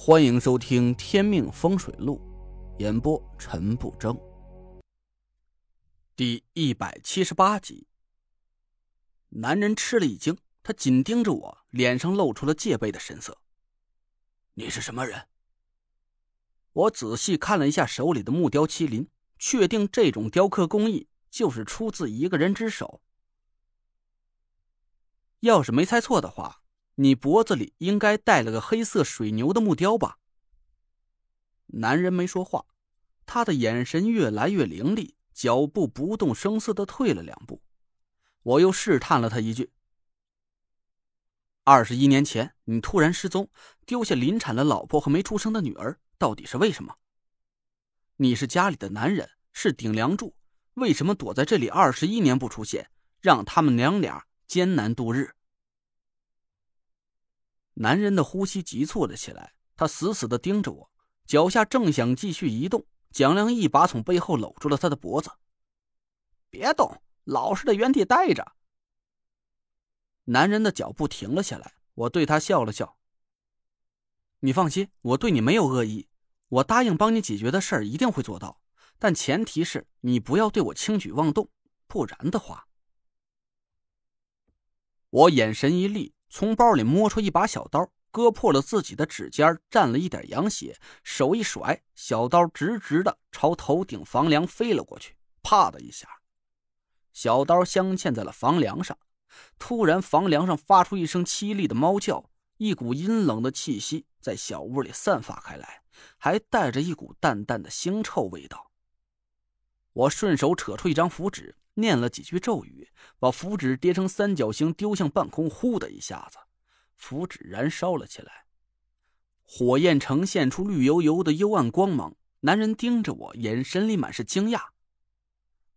欢迎收听《天命风水录》，演播陈不争。第一百七十八集。男人吃了一惊，他紧盯着我，脸上露出了戒备的神色。你是什么人？我仔细看了一下手里的木雕麒麟，确定这种雕刻工艺就是出自一个人之手。要是没猜错的话。你脖子里应该带了个黑色水牛的木雕吧？男人没说话，他的眼神越来越凌厉，脚步不动声色的退了两步。我又试探了他一句：“二十一年前你突然失踪，丢下临产的老婆和没出生的女儿，到底是为什么？你是家里的男人，是顶梁柱，为什么躲在这里二十一年不出现，让他们娘俩艰难度日？”男人的呼吸急促了起来，他死死的盯着我，脚下正想继续移动，蒋亮一把从背后搂住了他的脖子。别动，老实的原地待着。男人的脚步停了下来，我对他笑了笑。你放心，我对你没有恶意，我答应帮你解决的事儿一定会做到，但前提是你不要对我轻举妄动，不然的话，我眼神一厉。从包里摸出一把小刀，割破了自己的指尖，沾了一点羊血，手一甩，小刀直直的朝头顶房梁飞了过去。啪的一下，小刀镶嵌在了房梁上。突然，房梁上发出一声凄厉的猫叫，一股阴冷的气息在小屋里散发开来，还带着一股淡淡的腥臭味道。我顺手扯出一张符纸。念了几句咒语，把符纸叠成三角形丢向半空。呼的一下子，符纸燃烧了起来，火焰呈现出绿油油的幽暗光芒。男人盯着我，眼神里满是惊讶。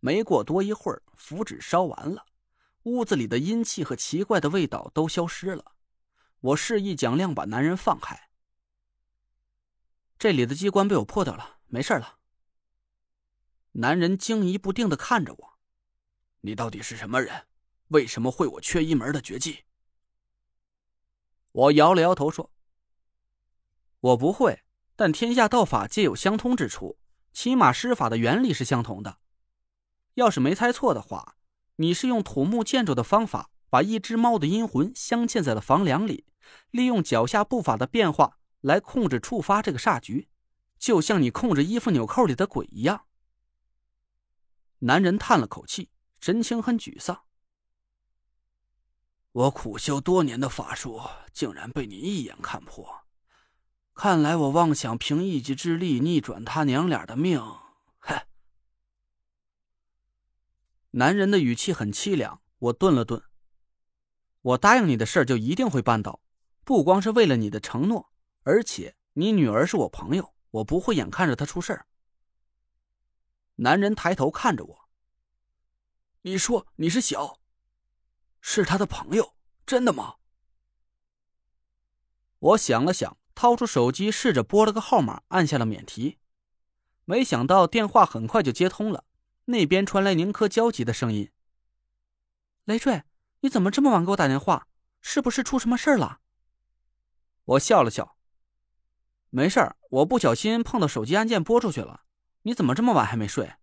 没过多一会儿，符纸烧完了，屋子里的阴气和奇怪的味道都消失了。我示意蒋亮把男人放开。这里的机关被我破掉了，没事了。男人惊疑不定的看着我。你到底是什么人？为什么会我缺一门的绝技？我摇了摇头说：“我不会，但天下道法皆有相通之处，起码施法的原理是相同的。要是没猜错的话，你是用土木建筑的方法，把一只猫的阴魂镶嵌在了房梁里，利用脚下步伐的变化来控制触发这个煞局，就像你控制衣服纽扣里的鬼一样。”男人叹了口气。神情很沮丧。我苦修多年的法术，竟然被你一眼看破。看来我妄想凭一己之力逆转他娘俩的命，哼！男人的语气很凄凉。我顿了顿。我答应你的事就一定会办到，不光是为了你的承诺，而且你女儿是我朋友，我不会眼看着她出事男人抬头看着我。你说你是小，是他的朋友，真的吗？我想了想，掏出手机，试着拨了个号码，按下了免提。没想到电话很快就接通了，那边传来宁珂焦急的声音：“雷坠，你怎么这么晚给我打电话？是不是出什么事了？”我笑了笑：“没事儿，我不小心碰到手机按键拨出去了。你怎么这么晚还没睡？”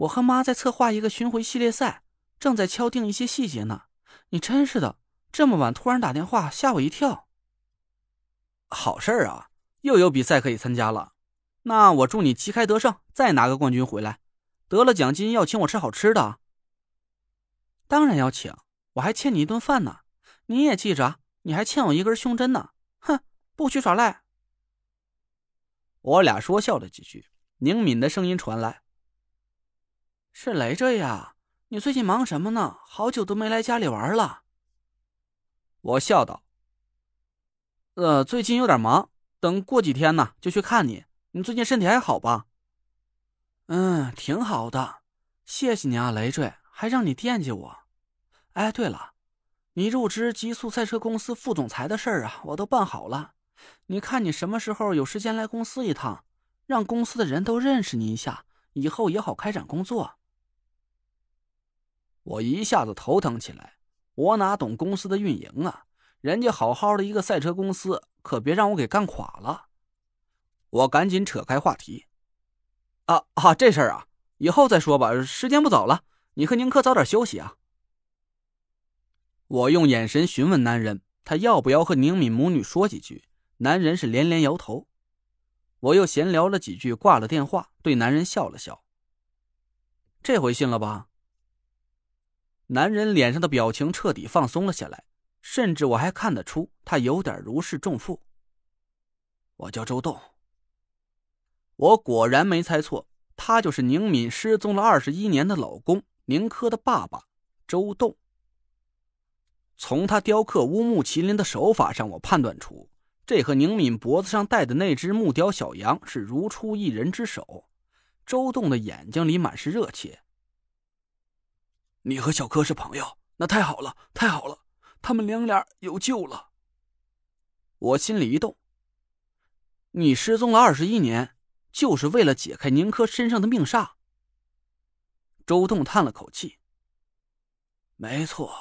我和妈在策划一个巡回系列赛，正在敲定一些细节呢。你真是的，这么晚突然打电话，吓我一跳。好事啊，又有比赛可以参加了。那我祝你旗开得胜，再拿个冠军回来。得了奖金要请我吃好吃的。当然要请，我还欠你一顿饭呢。你也记着，你还欠我一根胸针呢。哼，不许耍赖。我俩说笑了几句，宁敏的声音传来。是雷着呀，你最近忙什么呢？好久都没来家里玩了。我笑道：“呃，最近有点忙，等过几天呢就去看你。你最近身体还好吧？”“嗯，挺好的，谢谢你啊，雷坠，还让你惦记我。哎，对了，你入职极速赛车公司副总裁的事儿啊，我都办好了。你看你什么时候有时间来公司一趟，让公司的人都认识你一下，以后也好开展工作。”我一下子头疼起来，我哪懂公司的运营啊？人家好好的一个赛车公司，可别让我给干垮了。我赶紧扯开话题。啊啊，这事儿啊，以后再说吧，时间不早了，你和宁珂早点休息啊。我用眼神询问男人，他要不要和宁敏母女说几句？男人是连连摇头。我又闲聊了几句，挂了电话，对男人笑了笑。这回信了吧？男人脸上的表情彻底放松了下来，甚至我还看得出他有点如释重负。我叫周栋。我果然没猜错，他就是宁敏失踪了二十一年的老公宁珂的爸爸周栋。从他雕刻乌木麒麟的手法上，我判断出这和宁敏脖子上戴的那只木雕小羊是如出一人之手。周栋的眼睛里满是热切。你和小柯是朋友，那太好了，太好了，他们娘俩有救了。我心里一动。你失踪了二十一年。就是为了解开宁珂身上的命煞。周栋叹了口气。没错，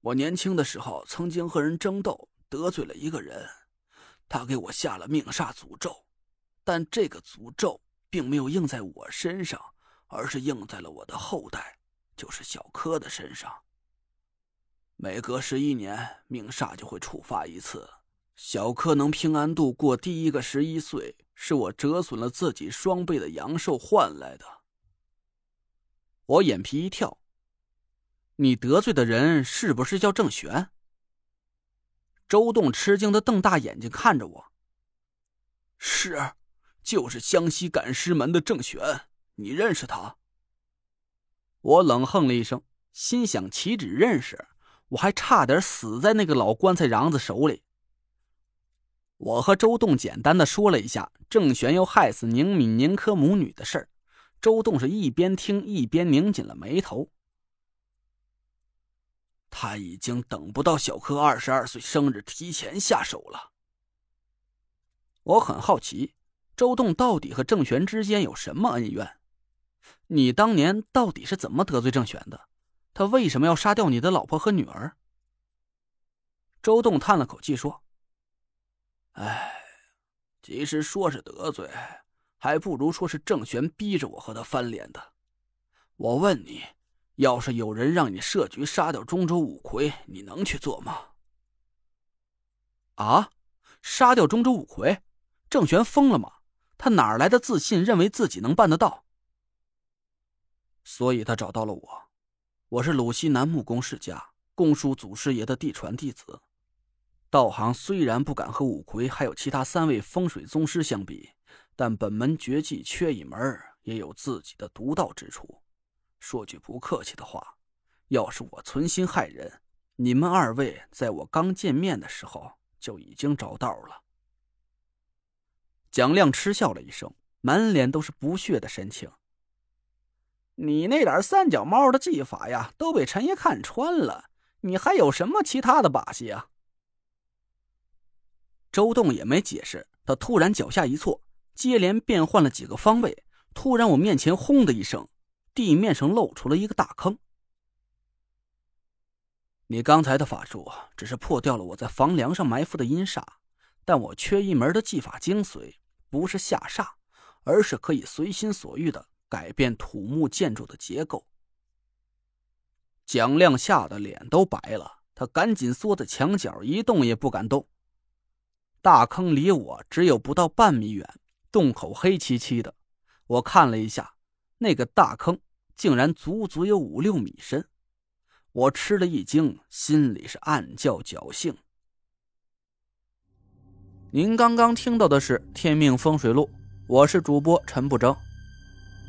我年轻的时候曾经和人争斗，得罪了一个人，他给我下了命煞诅咒，但这个诅咒并没有应在我身上，而是应在了我的后代，就是小柯的身上。每隔十一年，命煞就会触发一次。小柯能平安度过第一个十一岁，是我折损了自己双倍的阳寿换来的。我眼皮一跳，你得罪的人是不是叫郑玄？周栋吃惊的瞪大眼睛看着我。是，就是湘西赶尸门的郑玄，你认识他？我冷哼了一声，心想：岂止认识，我还差点死在那个老棺材瓤子手里。我和周栋简单的说了一下郑玄要害死宁敏、宁珂母女的事儿，周栋是一边听一边拧紧了眉头。他已经等不到小柯二十二岁生日提前下手了。我很好奇，周栋到底和郑玄之间有什么恩怨？你当年到底是怎么得罪郑玄的？他为什么要杀掉你的老婆和女儿？周栋叹了口气说。哎，即使说是得罪，还不如说是郑玄逼着我和他翻脸的。我问你，要是有人让你设局杀掉中州五魁，你能去做吗？啊，杀掉中州五魁？郑玄疯了吗？他哪来的自信，认为自己能办得到？所以他找到了我，我是鲁西南木工世家，公叔祖师爷的嫡传弟子。道行虽然不敢和五魁还有其他三位风水宗师相比，但本门绝技缺一门，也有自己的独到之处。说句不客气的话，要是我存心害人，你们二位在我刚见面的时候就已经着道了。蒋亮嗤笑了一声，满脸都是不屑的神情。你那点三脚猫的技法呀，都被陈爷看穿了，你还有什么其他的把戏啊？周栋也没解释，他突然脚下一错，接连变换了几个方位，突然我面前轰的一声，地面上露出了一个大坑。你刚才的法术只是破掉了我在房梁上埋伏的阴煞，但我缺一门的技法精髓，不是下煞，而是可以随心所欲的改变土木建筑的结构。蒋亮吓得脸都白了，他赶紧缩在墙角，一动也不敢动。大坑离我只有不到半米远，洞口黑漆漆的。我看了一下，那个大坑竟然足足有五六米深。我吃了一惊，心里是暗叫侥幸。您刚刚听到的是《天命风水录》，我是主播陈不争。